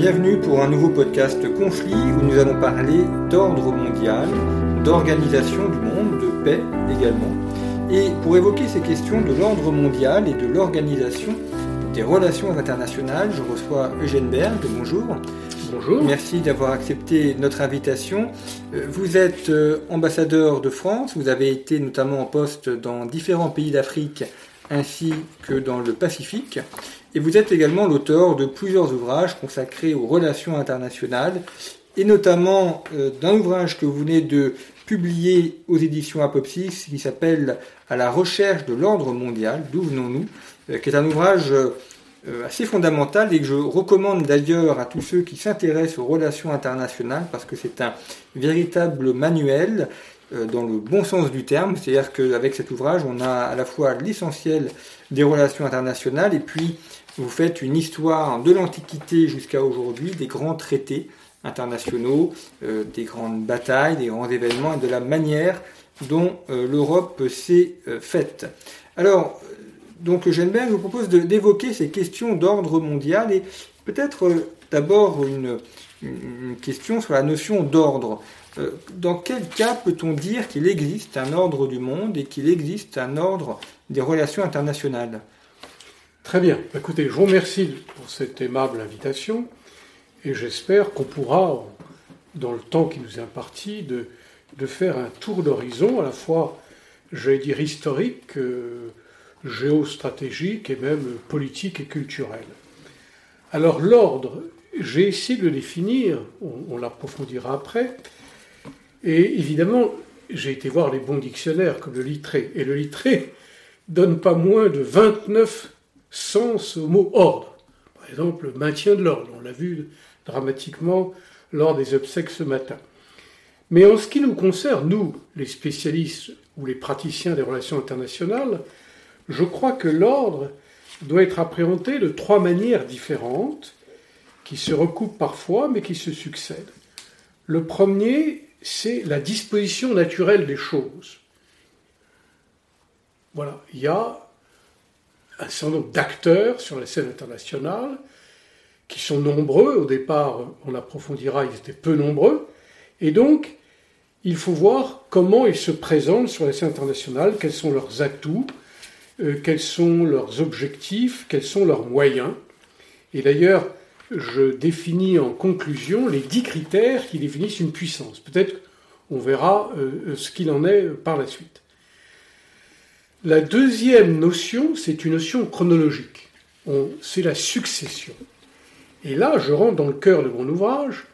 Bienvenue pour un nouveau podcast Conflit où nous allons parler d'ordre mondial, d'organisation du monde, de paix également. Et pour évoquer ces questions de l'ordre mondial et de l'organisation des relations internationales, je reçois Eugène Berg. Bonjour. Bonjour. Merci d'avoir accepté notre invitation. Euh, Vous êtes euh, ambassadeur de France, vous avez été notamment en poste dans différents pays d'Afrique ainsi que dans le Pacifique. Et vous êtes également l'auteur de plusieurs ouvrages consacrés aux relations internationales, et notamment euh, d'un ouvrage que vous venez de publier aux éditions Apopsis qui s'appelle À la recherche de l'ordre mondial, d'où venons-nous, euh, qui est un ouvrage euh, assez fondamental et que je recommande d'ailleurs à tous ceux qui s'intéressent aux relations internationales parce que c'est un véritable manuel dans le bon sens du terme, c'est-à-dire qu'avec cet ouvrage, on a à la fois l'essentiel des relations internationales et puis vous faites une histoire de l'Antiquité jusqu'à aujourd'hui, des grands traités internationaux, euh, des grandes batailles, des grands événements et de la manière dont euh, l'Europe s'est euh, faite. Alors, donc Eugène Berg, je vous propose d'évoquer ces questions d'ordre mondial et peut-être d'abord une, question sur la notion d'ordre. Dans quel cas peut-on dire qu'il existe un ordre du monde et qu'il existe un ordre des relations internationales? Très bien. Écoutez, je vous remercie pour cette aimable invitation et j'espère qu'on pourra, dans le temps qui nous est imparti, de, faire un tour d'horizon à la fois, j'allais dire, historique, euh, géostratégique et même politique et culturel. Alors l'ordre, j'ai essayé de le définir, on, on l'approfondira après, et évidemment, j'ai été voir les bons dictionnaires comme le littré, et le littré donne pas moins de 29 sens au mot ordre. Par exemple, le maintien de l'ordre, on l'a vu dramatiquement lors des obsèques ce matin. Mais en ce qui nous concerne, nous, les spécialistes ou les praticiens des relations internationales, je crois que l'ordre doit être appréhendé de trois manières différentes, qui se recoupent parfois, mais qui se succèdent. Le premier, c'est la disposition naturelle des choses. Voilà, il y a un certain nombre d'acteurs sur la scène internationale qui sont nombreux. Au départ, on approfondira, ils étaient peu nombreux. Et donc, il faut voir comment ils se présentent sur la scène internationale, quels sont leurs atouts, euh, quels sont leurs objectifs, quels sont leurs moyens. Et d'ailleurs, je définis en conclusion les dix critères qui définissent une puissance. Peut-être on verra euh, ce qu'il en est par la suite. La deuxième notion, c'est une notion chronologique. On- C'est la succession. Et là, je rentre dans le cœur de mon ouvrage.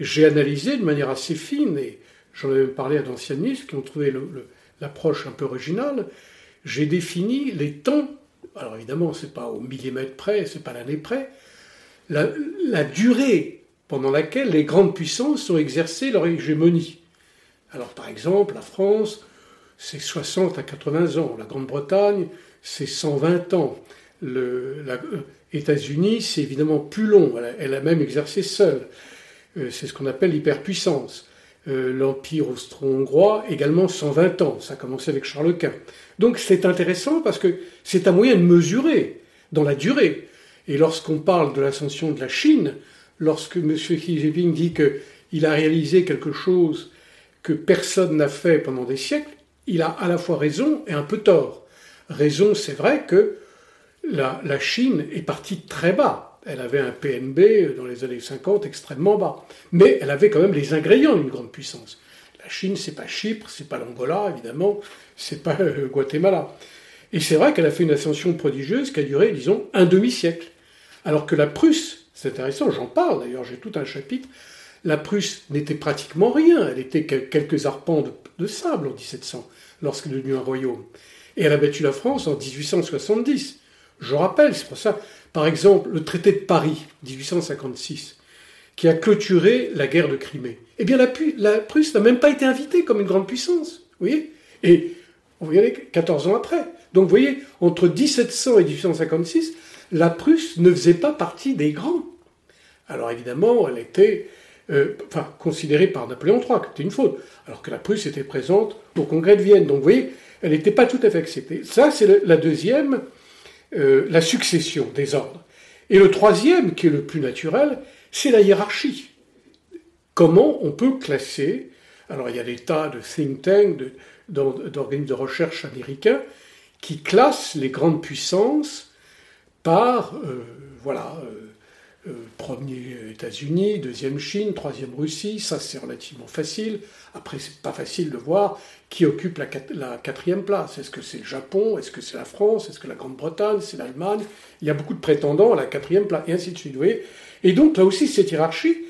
J'ai analysé de manière assez fine, et j'en ai même parlé à d'anciennistes qui ont trouvé l'approche un peu originale. J'ai défini les temps. Alors évidemment, c'est pas au millimètre près, c'est pas l'année près. La durée pendant laquelle les grandes puissances ont exercé leur hégémonie. Alors par exemple, la France, c'est 60 à 80 ans. La Grande-Bretagne, c'est 120 ans. Le, la, euh, États-Unis, c'est évidemment plus long. Elle a, elle a même exercé seule. Euh, c'est ce qu'on appelle l'hyperpuissance. Euh, L'Empire austro-hongrois, également 120 ans. Ça a commencé avec Charles Quint. Donc c'est intéressant parce que c'est un moyen de mesurer dans la durée. Et lorsqu'on parle de l'ascension de la Chine, lorsque M. Xi Jinping dit qu'il a réalisé quelque chose que personne n'a fait pendant des siècles, il a à la fois raison et un peu tort. Raison, c'est vrai que la, Chine est partie très bas. Elle avait un PNB dans les années 50 extrêmement bas. Mais elle avait quand même les ingrédients d'une grande puissance. La Chine, c'est pas Chypre, c'est pas l'Angola, évidemment, c'est pas euh, Guatemala. Et c'est vrai qu'elle a fait une ascension prodigieuse qui a duré, disons, un demi-siècle. Alors que la Prusse, c'est intéressant, j'en parle d'ailleurs, j'ai tout un chapitre, la Prusse n'était pratiquement rien, elle était quelques arpents de, sable en 1700, lorsqu'elle est devenue un royaume. Et elle a battu la France en 1870. Je rappelle, c'est pour ça, par exemple, le traité de Paris, 1856, qui a clôturé la guerre de Crimée. Eh bien, la, Prusse n'a même pas été invitée comme une grande puissance. Vous voyez Et y aller 14 ans après. Donc, vous voyez, entre 1700 et 1856, la Prusse ne faisait pas partie des grands. Alors, évidemment, elle était euh, enfin, considérée par Napoléon III, qui était une faute, alors que la Prusse était présente au congrès de Vienne. Donc, vous voyez, elle n'était pas tout à fait acceptée. Ça, c'est la deuxième, euh, la succession des ordres. Et le troisième, qui est le plus naturel, c'est la hiérarchie. Comment on peut classer Alors il y a des tas de think tanks, d'organismes de, recherche américains qui classent les grandes puissances par, euh, voilà, premier États-Unis, deuxième Chine, troisième Russie, ça c'est relativement facile. Après, c'est pas facile de voir qui occupe la, quatrième place. Est-ce que c'est le Japon? Est-ce que c'est la France? Est-ce que la Grande-Bretagne? C'est l'Allemagne? Il y a beaucoup de prétendants à la quatrième place, et ainsi de suite. Et donc, là aussi, cette hiérarchie,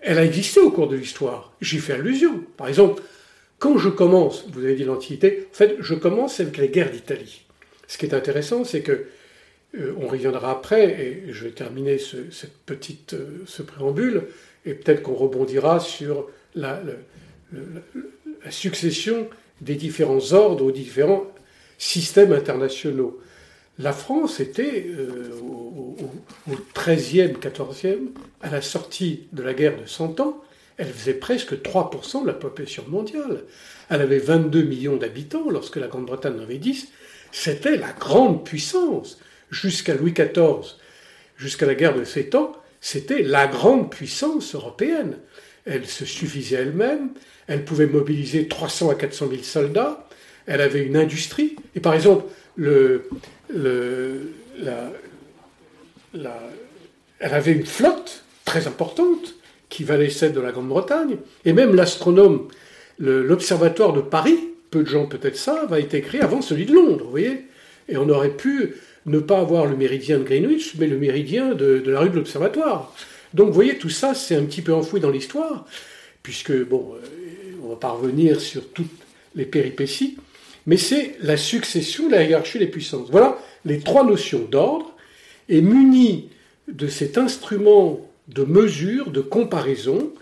elle a existé au cours de l'histoire. J'y fais allusion. Par exemple, quand je commence, vous avez dit l'Antiquité, en fait, je commence avec les guerres d'Italie. Ce qui est intéressant, c'est que euh, on reviendra après, et je vais terminer ce, cette petite, euh, ce préambule, et peut-être qu'on rebondira sur la, succession des différents ordres aux différents systèmes internationaux. La France était euh, au, XIIIe, XIVe, à la sortie de la guerre de Cent Ans, elle faisait presque 3% de la population mondiale. Elle avait 22 millions d'habitants lorsque la Grande-Bretagne en avait 10. C'était la grande puissance jusqu'à Louis XIV, jusqu'à la guerre de Sept Ans, c'était la grande puissance européenne. Elle se suffisait elle-même, elle pouvait mobiliser 300 à 400 000 soldats, elle avait une industrie. Et par exemple, elle avait une flotte très importante qui valait celle de la Grande-Bretagne. Et même l'astronome, l'observatoire de Paris, peu de gens peut-être savent, a été créé avant celui de Londres, vous voyez Et on aurait pu ne pas avoir le méridien de Greenwich, mais le méridien de, la rue de l'Observatoire. Donc vous voyez, tout ça, c'est un petit peu enfoui dans l'histoire, puisque, bon, euh, on va pas revenir sur toutes les péripéties, mais c'est la succession, la hiérarchie des puissances. Voilà les trois notions d'ordre, et munis de cet instrument de mesure, de comparaison,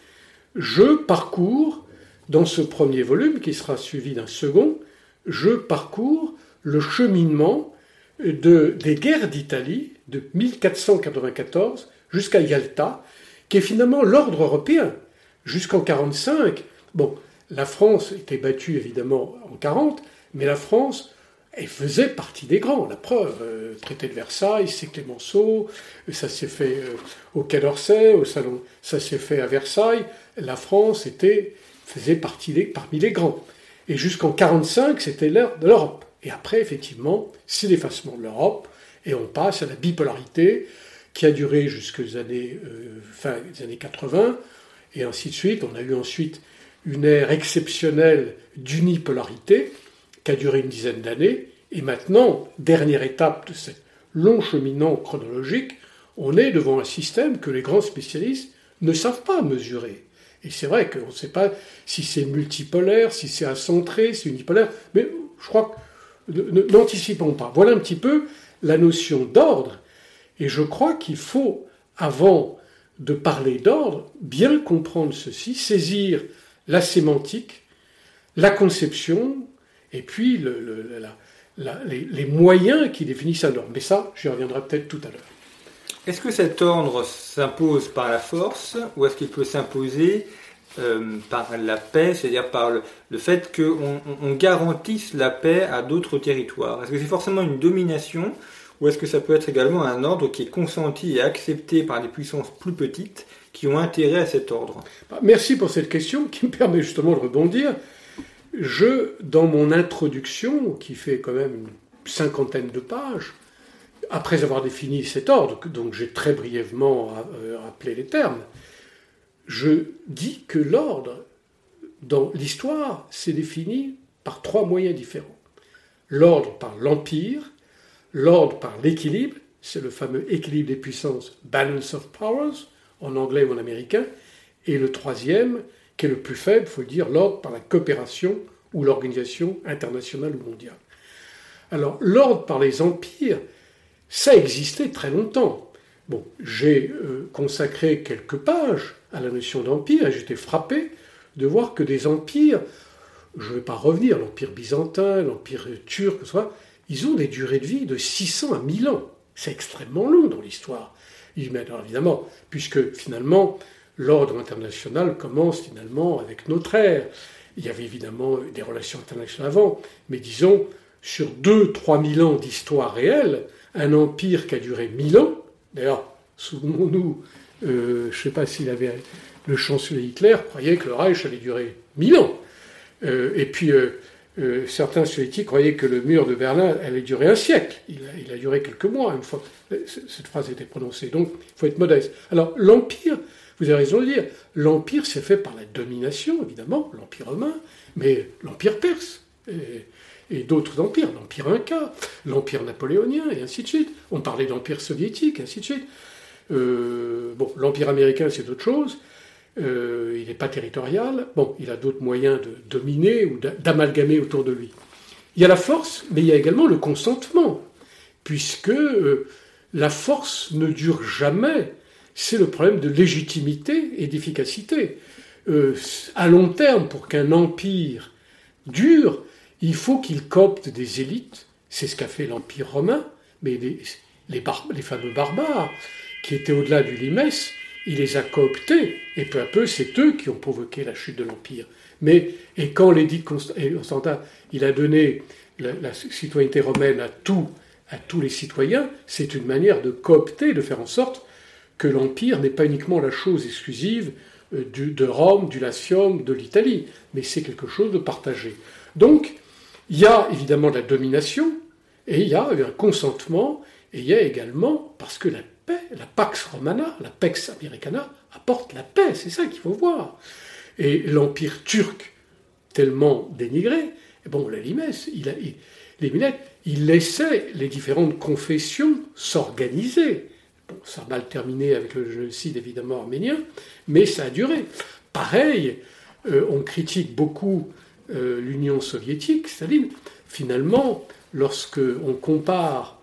je parcours, dans ce premier volume, qui sera suivi d'un second, je parcours le cheminement des guerres d'Italie de 1494 jusqu'à Yalta, qui est finalement l'ordre européen. Jusqu'en 1945, bon, la France était battue évidemment en 40, mais la France, elle faisait partie des grands. La preuve, euh, traité de Versailles, c'est Clémenceau, ça s'est fait euh, au Quai d'Orsay, au salon, ça s'est fait à Versailles. La France était, faisait partie des, parmi les grands. Et jusqu'en 45, c'était l'heure de l'Europe. Et après, effectivement, c'est l'effacement de l'Europe, et on passe à la bipolarité qui a duré jusqu'aux années, euh, fin des années 80, et ainsi de suite. On a eu ensuite une ère exceptionnelle d'unipolarité qui a duré une dizaine d'années, et maintenant, dernière étape de ce long cheminement chronologique, on est devant un système que les grands spécialistes ne savent pas mesurer. Et c'est vrai qu'on ne sait pas si c'est multipolaire, si c'est acentré, si unipolaire, mais je crois que n'anticipons pas. Voilà un petit peu la notion d'ordre. Et je crois qu'il faut, avant de parler d'ordre, bien comprendre ceci, saisir la sémantique, la conception, et puis les, moyens qui définissent un ordre. Mais ça, j'y reviendrai peut-être tout à l'heure. Est-ce que cet ordre s'impose par la force ou est-ce qu'il peut s'imposer euh, par la paix, c'est-à-dire par le, fait qu'on on garantisse la paix à d'autres territoires Est-ce que c'est forcément une domination ou est-ce que ça peut être également un ordre qui est consenti et accepté par des puissances plus petites qui ont intérêt à cet ordre? Bah, Merci pour cette question qui me permet justement de rebondir. Je, dans mon introduction, qui fait quand même une cinquantaine de pages, après avoir défini cet ordre, donc j'ai très brièvement euh, rappelé les termes, je dis que l'ordre, dans l'histoire, s'est défini par trois moyens différents. l'ordre par l'empire, l'ordre par l'équilibre, c'est le fameux équilibre des puissances, balance of powers, en anglais ou en américain, et le troisième, qui est le plus faible, il faut le dire, l'ordre par la coopération ou l'organisation internationale ou mondiale. Alors, l'ordre par les empires, ça existait très longtemps. J'ai euh, consacré quelques pages à la notion d'empire et j'étais frappé de voir que des empires, je ne vais pas revenir, l'empire byzantin, l'empire turc, soit, ils ont des durées de vie de 600 à 1000 ans. C'est extrêmement long dans l'histoire. Évidemment, puisque finalement, l'ordre international commence finalement avec notre ère. Il y avait évidemment des relations internationales avant, mais disons, sur 2-3 000 ans d'histoire réelle, un empire qui a duré 1000 ans, d'ailleurs, souvenons-nous, euh, je ne sais pas s'il avait le chancelier Hitler croyait que le Reich allait durer 1000 ans. Euh, et puis, euh, certains soviétiques croyaient que le mur de Berlin allait durer un siècle. Il a, duré quelques mois, cette phrase été prononcée. Donc, il faut être modeste. Alors, l'Empire, vous avez raison de dire, l'Empire s'est fait par la domination, évidemment, l'Empire romain, mais l'Empire perse. D'autres empires, l'Empire Inca, l'Empire napoléonien, et ainsi de suite. On parlait d'Empire soviétique, et ainsi de suite. bon, l'Empire américain, c'est autre chose. Euh, il n'est pas territorial, bon, il a d'autres moyens de dominer ou d'amalgamer autour de lui. Il y a la force, mais il y a également le consentement, puisque euh, la force ne dure jamais. C'est le problème de légitimité et d'efficacité. Euh, à long terme, pour qu'un empire dure, il faut qu'il copte des élites. C'est ce qu'a fait l'Empire romain, mais les, fameux barbares, qui étaient au-delà du limès, il les a cooptés, et peu à peu, c'est eux qui ont provoqué la chute de l'Empire. Mais, et quand l'édit Constantin, il a donné la, citoyenneté romaine à tous les citoyens, c'est une manière de coopter, de faire en sorte que l'Empire n'est pas uniquement la chose exclusive euh, de Rome, du Latium, de l'Italie, mais c'est quelque chose de partagé. Donc, il y a évidemment de la domination, et il y a un consentement, et il y a également, parce que la la Pax Romana, la Pax Americana, apporte la paix, c'est ça qu'il faut voir. Et l'Empire turc, tellement dénigré, bon, la il, les il laissait les différentes confessions s'organiser. Bon, ça a mal terminé avec le génocide évidemment arménien, mais ça a duré. Pareil, euh, on critique beaucoup euh, l'Union soviétique, Staline. Finalement, lorsque on compare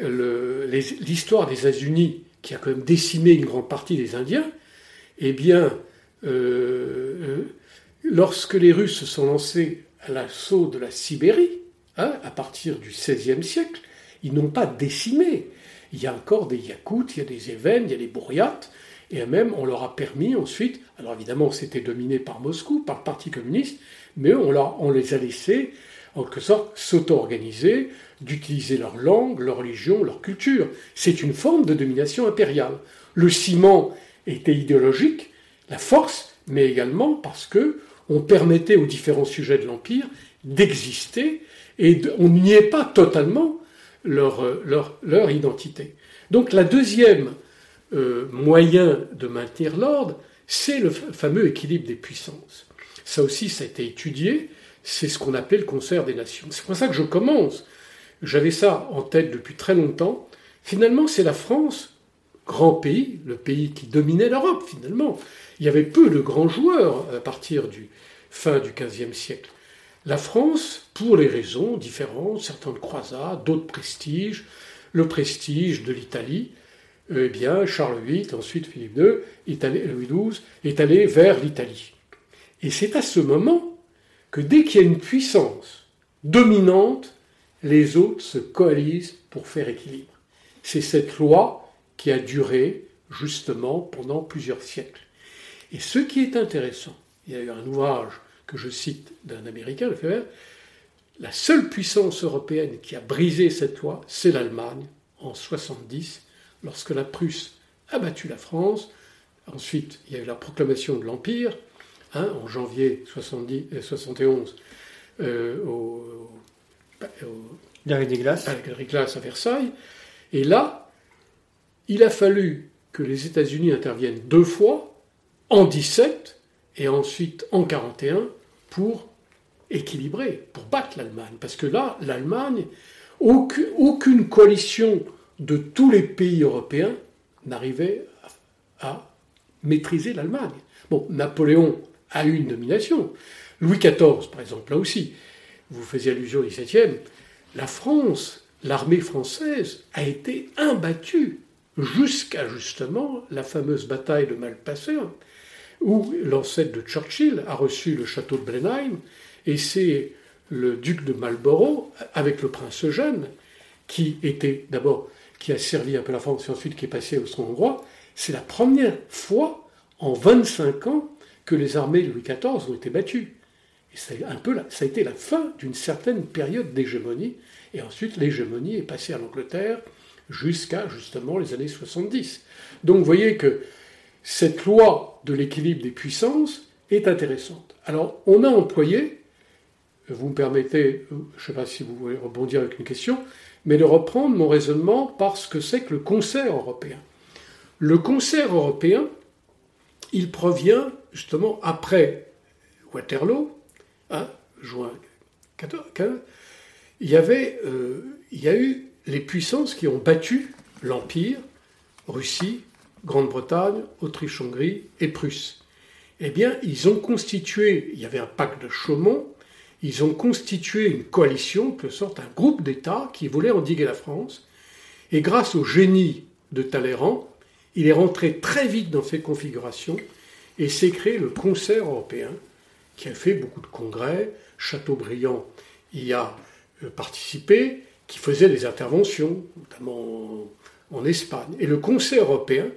l'histoire des États-Unis, qui a quand même décimé une grande partie des Indiens, eh bien, euh, euh, lorsque les Russes se sont lancés à l'assaut de la Sibérie, hein, à partir du XVIe siècle, ils n'ont pas décimé. Il y a encore des Yakoutes, il y a des Évènes, il y a des Bouriates, et même on leur a permis ensuite, alors évidemment c'était dominé par Moscou, par le Parti communiste, mais on, les a laissés en quelque sorte s'auto-organiser, d'utiliser leur langue, leur religion, leur culture. C'est une forme de domination impériale. Le ciment était idéologique, la force, mais également parce que on permettait aux différents sujets de l'empire d'exister et on n'y est pas totalement leur, identité. Donc la deuxième euh, moyen de maintenir l'ordre, c'est le fameux équilibre des puissances. Ça aussi, ça a été étudié, c'est ce qu'on appelait le concert des nations. C'est pour ça que je commence j'avais ça en tête depuis très longtemps. Finalement, c'est la France, grand pays, le pays qui dominait l'Europe finalement. Il y avait peu de grands joueurs à partir du fin du XVe siècle. La France, pour les raisons différentes, certaines croisades, d'autres prestiges, le prestige de l'Italie, eh bien, Charles VIII, ensuite Philippe II, Louis XII, est allé vers l'Italie. Et c'est à ce moment que dès qu'il y a une puissance dominante, les autres se coalisent pour faire équilibre. C'est cette loi qui a duré justement pendant plusieurs siècles. Et ce qui est intéressant, il y a eu un ouvrage que je cite d'un Américain, le fait la seule puissance européenne qui a brisé cette loi, c'est l'Allemagne en 70, lorsque la Prusse a battu la France. Ensuite, il y a eu la proclamation de l'Empire, hein, en janvier 70, 71, euh, euh, au, Galerie des Glaces. À la Galerie Glaces à Versailles. Et là, il a fallu que les États-Unis interviennent deux fois, en 17 et ensuite en 41, pour équilibré pour battre l'Allemagne. Parce que là, l'Allemagne, aucune, aucune coalition de tous les pays européens n'arrivait à, maîtriser l'Allemagne. Bon, Napoléon a eu une domination. Louis XIV, par exemple, là aussi, vous faisiez allusion au XVIIe, la France, l'armée française a été imbattue jusqu'à justement la fameuse bataille de Malpasseur, où l'ancêtre de Churchill a reçu le château de Blenheim, et c'est le duc de Marlborough, avec le prince Eugène, qui était d'abord, qui a servi un peu la France et ensuite qui est passé au hongrois, c'est la première fois en 25 ans que les armées de Louis XIV ont été battues. Et c'est un peu ça a été la fin d'une certaine période d'hégémonie, et ensuite l'hégémonie est passée à l'Angleterre jusqu'à justement les années 70. Donc vous voyez que cette loi de l'équilibre des puissances est intéressante. Alors on a employé, vous me permettez, je ne sais pas si vous voulez rebondir avec une question, mais de reprendre mon raisonnement par ce que c'est que le concert européen. Le concert européen, il provient justement après Waterloo, hein, juin 14, il y, avait, euh, a eu les puissances qui ont battu l'Empire, Russie, Grande-Bretagne, Autriche-Hongrie et Prusse. Eh bien, ils ont constitué, il y avait un pacte de Chaumont, ils ont constitué une coalition, que sorte un groupe d'États qui voulait endiguer la France. Et grâce au génie de Talleyrand, il est rentré très vite dans ces configurations et s'est créé le Concert européen, qui a fait beaucoup de congrès. Chateaubriand y a euh, participé, qui faisait des interventions, notamment en Espagne. Et le Concert européen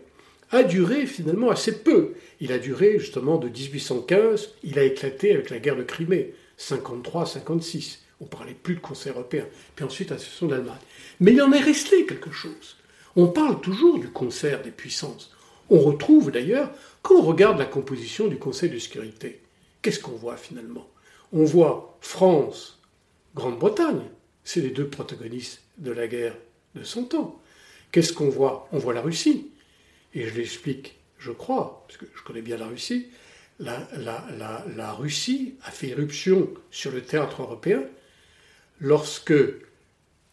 a duré finalement assez peu. Il a duré justement de 1815, il a éclaté avec la guerre de Crimée, 53-56. On parlait plus de Concert européen. Puis ensuite, la session d'Allemagne. Mais il en est resté quelque chose. On parle toujours du concert des puissances. On retrouve d'ailleurs, quand on regarde la composition du Conseil de sécurité, qu'est-ce qu'on voit finalement? On voit France, Grande-Bretagne, c'est les deux protagonistes de la guerre de son temps. Qu'est-ce qu'on voit? On voit la Russie. Et je l'explique, je crois, parce que je connais bien la Russie. La, Russie a fait éruption sur le théâtre européen lorsque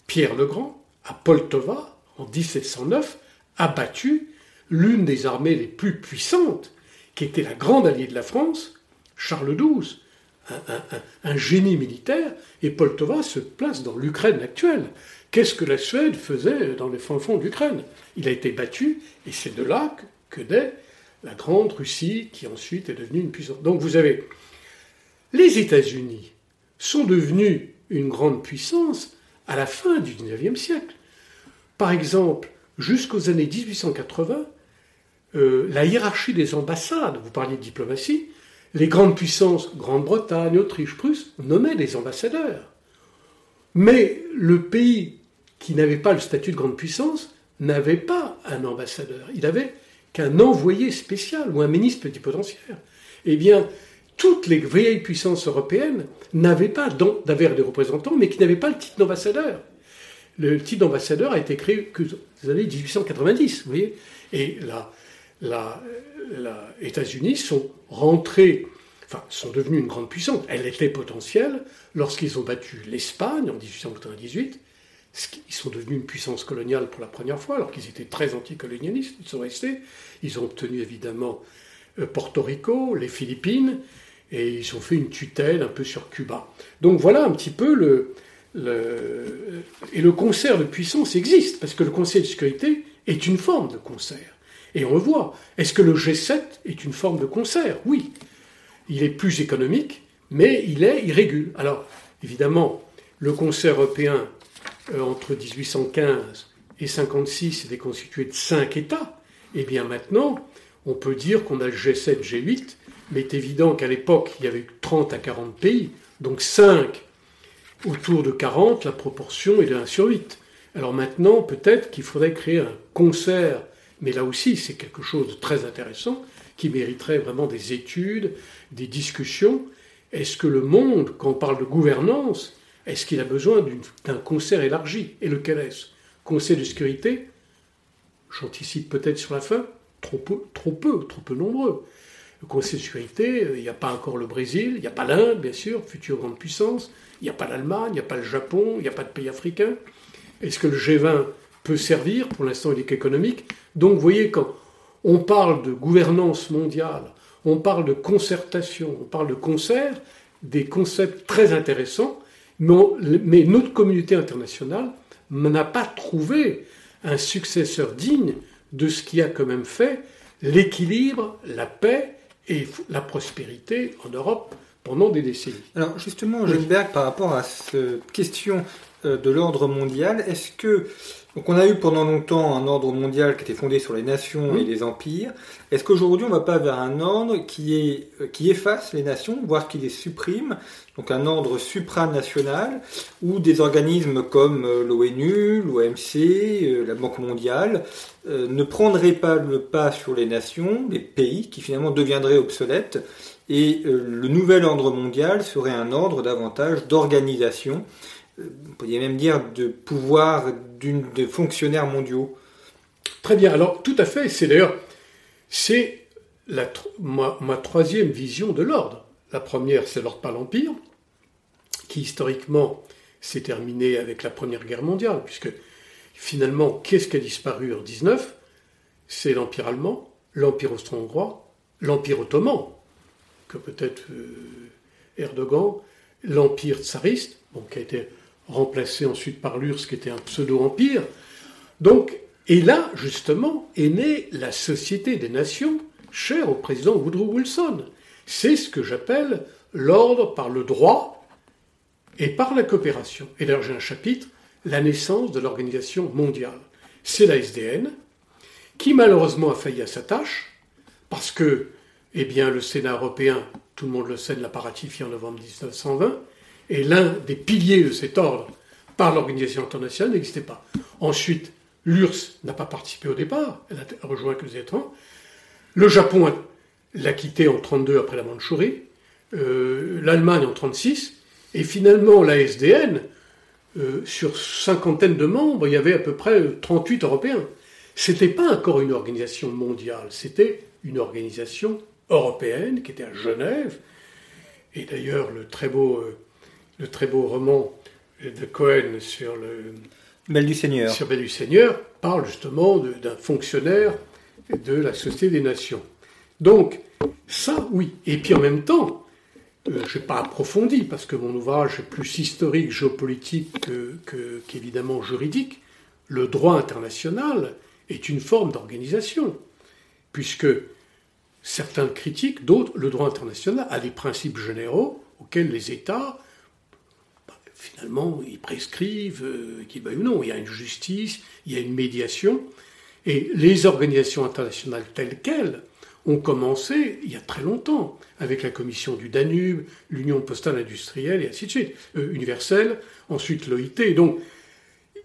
Pierre le Grand, à Poltova, en 1709, a battu l'une des armées les plus puissantes, qui était la grande alliée de la France, Charles XII, un, génie militaire, et Poltova se place dans l'Ukraine actuelle. Qu'est-ce que la Suède faisait dans les fonds fonds d'Ukraine? Il a été battu, et c'est de là que, naît la grande Russie, qui ensuite est devenue une puissance. Donc vous avez les États-Unis sont devenus une grande puissance à la fin du XIXe siècle. Par exemple, jusqu'aux années 1880, euh, la hiérarchie des ambassades, vous parliez de diplomatie, les grandes puissances, Grande-Bretagne, Autriche, Prusse, nommaient des ambassadeurs. Mais le pays qui n'avait pas le statut de grande puissance n'avait pas un ambassadeur. Il avait qu'un envoyé spécial ou un ministre plénipotentiaire. Eh bien, toutes les vieilles puissances européennes n'avaient pas des représentants, mais qui n'avaient pas le titre d'ambassadeur. Le titre d'ambassadeur a été créé que les années 1890, vous voyez. Et là, les États-Unis sont rentrés, enfin, sont devenus une grande puissance. Elle était potentielle lorsqu'ils ont battu l'Espagne en 1898. Ils sont devenus une puissance coloniale pour la première fois, alors qu'ils étaient très anticolonialistes. Ils sont restés. Ils ont obtenu évidemment euh, Porto Rico, les Philippines, et ils ont fait une tutelle un peu sur Cuba. Donc voilà un petit peu le, et le concert de puissance existe, parce que le Conseil de sécurité est une forme de concert. Et on le voit. Est-ce que le G7 est une forme de concert? Oui. Il est plus économique, mais il est irrégulier. Alors, évidemment, le concert européen euh, entre 1815 et 56 était constitué de cinq États. Et eh bien maintenant, on peut dire qu'on a le G7, G8, mais il est évident qu'à l'époque, il y avait 30 à 40 pays, donc 5 autour de 40, la proportion est de 1 sur 8. Alors maintenant, peut-être qu'il faudrait créer un concert mais là aussi, c'est quelque chose de très intéressant qui mériterait vraiment des études, des discussions. Est-ce que le monde, quand on parle de gouvernance, est-ce qu'il a besoin d'un concert élargi? Et lequel est-ce? Conseil de sécurité? J'anticipe peut-être sur la fin, trop peu, trop peu, trop peu nombreux. le Conseil de sécurité, il n'y a pas encore le Brésil, il n'y a pas l'Inde, bien sûr, future grande puissance, il n'y a pas l'Allemagne, il n'y a pas le Japon, il n'y a pas de pays africains. Est-ce que le G20 peut servir Pour l'instant, il est qu'économique. Donc, vous voyez, quand on parle de gouvernance mondiale, on parle de concertation, on parle de concert, des concepts très intéressants, mais, notre communauté internationale n'a pas trouvé un successeur digne de ce qui a quand même fait l'équilibre, la paix et la prospérité en Europe pendant des décennies. Alors justement, Berg, par rapport à cette question euh, de l'ordre mondial, est-ce que donc on a eu pendant longtemps un ordre mondial qui était fondé sur les nations et les empires. Est-ce qu'aujourd'hui on va pas vers un ordre qui, est, euh, qui efface les nations, voire qui les supprime? Donc un ordre supranational où des organismes comme euh, l'ONU, l'OMC, euh, la Banque mondiale ne prendraient pas le pas sur les nations, les pays qui finalement deviendraient obsolètes. Et le nouvel ordre mondial serait un ordre davantage d'organisation on pourrait même dire, de pouvoir de fonctionnaires mondiaux. Très bien, alors tout à fait, c'est d'ailleurs, c'est ma, ma, troisième vision de l'ordre. La première, c'est l'ordre par l'Empire, qui historiquement s'est terminé avec la Première Guerre mondiale, puisque finalement, qu'est-ce qui a disparu en 19 C'est l'Empire allemand, l'Empire austro-hongrois, l'Empire ottoman, que peut-être euh, Erdogan, l'Empire tsariste, qui a été remplacé ensuite par l'URSS qui était un pseudo-empire. Donc, et là, justement, est née la Société des Nations, chère au président Woodrow Wilson. C'est ce que j'appelle l'ordre par le droit et par la coopération. Et d'ailleurs, j'ai un chapitre, la naissance de l'organisation mondiale. C'est la SDN, qui malheureusement a failli à sa tâche, parce que, eh bien, le Sénat européen, tout le monde le sait, ne l'a pas ratifié en novembre 1920, et l'un des piliers de cet ordre par l'organisation internationale n'existait pas. Ensuite, l'URSS n'a pas participé au départ, elle a rejoint que les étrangers. Le Japon l'a quitté en 1932 après la Mandchourie, euh, l'Allemagne en 1936, et finalement la SDN, euh, sur cinquantaine de membres, il y avait à peu près 38 Européens. C'était pas encore une organisation mondiale, c'était une organisation européenne qui était à Genève. Et d'ailleurs, le très beau euh, le très beau roman de Cohen sur le Belle du Seigneur. Sur Belle du Seigneur parle justement d'un fonctionnaire de la Société des Nations. Donc, ça, oui. Et puis en même temps, euh, je n'ai pas approfondi, parce que mon ouvrage est plus historique, géopolitique qu'évidemment juridique. Le droit international est une forme d'organisation, puisque certains critiquent, d'autres, le droit international a des principes généraux auxquels les États finalement, ils prescrivent, euh, qu'il veuille ou non. Il y a une justice, il y a une médiation. Et les organisations internationales telles quelles ont commencé il y a très longtemps, avec la commission du Danube, l'Union postale industrielle, et ainsi de suite, euh, universelle, ensuite l'OIT. Donc,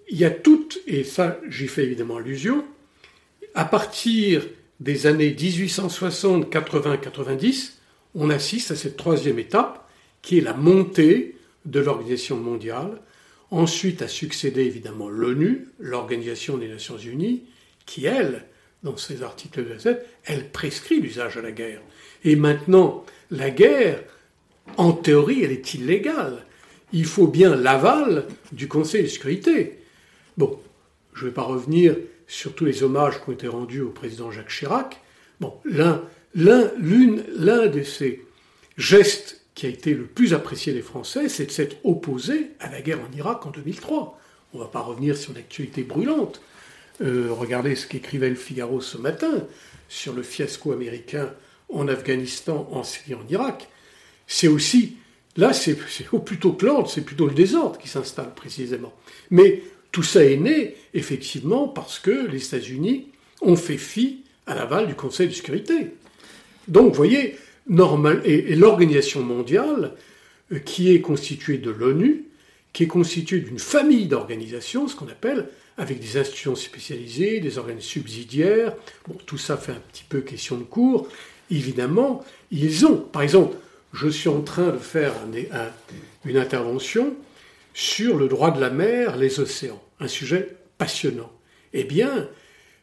il y a toutes, et ça j'y fais évidemment allusion, à partir des années 1860, 80, 90, on assiste à cette troisième étape, qui est la montée de l'Organisation mondiale. Ensuite a succédé évidemment l'ONU, l'Organisation des Nations Unies, qui, elle, dans ses articles de 7, elle prescrit l'usage de la guerre. Et maintenant, la guerre, en théorie, elle est illégale. Il faut bien l'aval du Conseil de sécurité. Bon, je ne vais pas revenir sur tous les hommages qui ont été rendus au président Jacques Chirac. Bon, l'un, l'un, l'une, l'un de ces gestes qui a été le plus apprécié des Français, c'est de s'être opposé à la guerre en Irak en 2003. On ne va pas revenir sur l'actualité brûlante. Euh, regardez ce qu'écrivait le Figaro ce matin sur le fiasco américain en Afghanistan, en Syrie, en Irak. C'est aussi, là, c'est plutôt que l'ordre, c'est plutôt le désordre qui s'installe précisément. Mais tout ça est né, effectivement, parce que les États-Unis ont fait fi à l'aval du Conseil de sécurité. Donc, vous voyez, normal, et, l'organisation mondiale, euh, qui est constituée de l'ONU, qui est constituée d'une famille d'organisations, ce qu'on appelle, avec des institutions spécialisées, des organes subsidiaires, bon, tout ça fait un petit peu question de cours, évidemment, ils ont, par exemple, je suis en train de faire une intervention sur le droit de la mer, les océans, un sujet passionnant. Eh bien,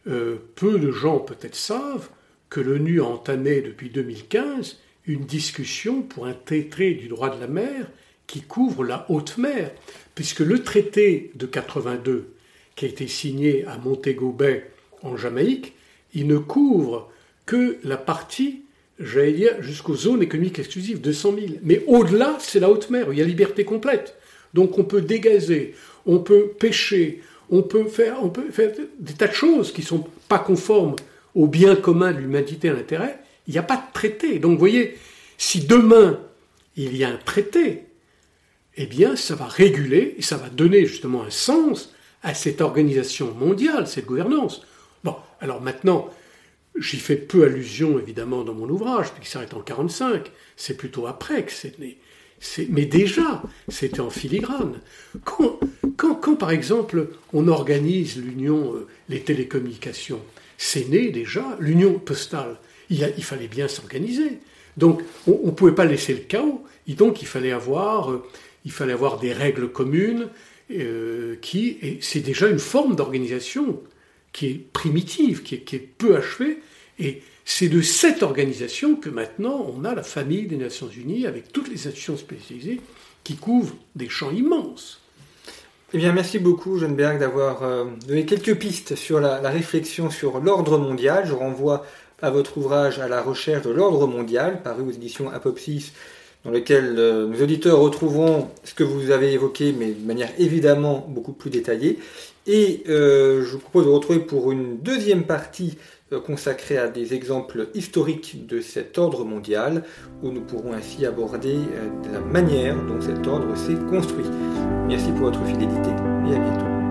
euh, peu de gens peut-être savent que l'ONU a entamé depuis 2015 une discussion pour un traité du droit de la mer qui couvre la haute mer, puisque le traité de 82 qui a été signé à Montego Bay en Jamaïque, il ne couvre que la partie, j'allais dire, jusqu'aux zones économiques exclusives, 200 000. Mais au-delà, c'est la haute mer, où il y a liberté complète. Donc on peut dégazer, on peut pêcher, on peut faire, des tas de choses qui ne sont pas conformes au bien commun de l'humanité à l'intérêt. Il n'y a pas de traité. Donc vous voyez, si demain il y a un traité, eh bien ça va réguler et ça va donner justement un sens à cette organisation mondiale, cette gouvernance. Bon, alors maintenant, j'y fais peu allusion évidemment dans mon ouvrage, puisqu'il s'arrête en 1945, c'est plutôt après que c'est né. Mais déjà, c'était en filigrane. Quand, quand, par exemple, on organise l'union, euh, les télécommunications, c'est né déjà, l'union postale, il, fallait bien s'organiser. Donc, on ne pouvait pas laisser le chaos. Donc, il fallait avoir, euh, il fallait avoir des règles communes, euh, qui, c'est déjà une forme d'organisation qui est primitive, qui est peu achevée, et c'est de cette organisation que maintenant on a la famille des Nations Unies avec toutes les institutions spécialisées qui couvrent des champs immenses. Eh bien, merci beaucoup, Berg, d'avoir euh, donné quelques pistes sur la, réflexion sur l'ordre mondial. Je renvoie à votre ouvrage À la recherche de l'ordre mondial, paru aux éditions Apopsis, dans lequel euh, nos auditeurs retrouveront ce que vous avez évoqué, mais de manière évidemment beaucoup plus détaillée. Et euh, je vous propose de retrouver pour une deuxième partie euh, consacrée à des exemples historiques de cet ordre mondial, où nous pourrons ainsi aborder la manière dont cet ordre s'est construit. Merci pour votre fidélité et à bientôt.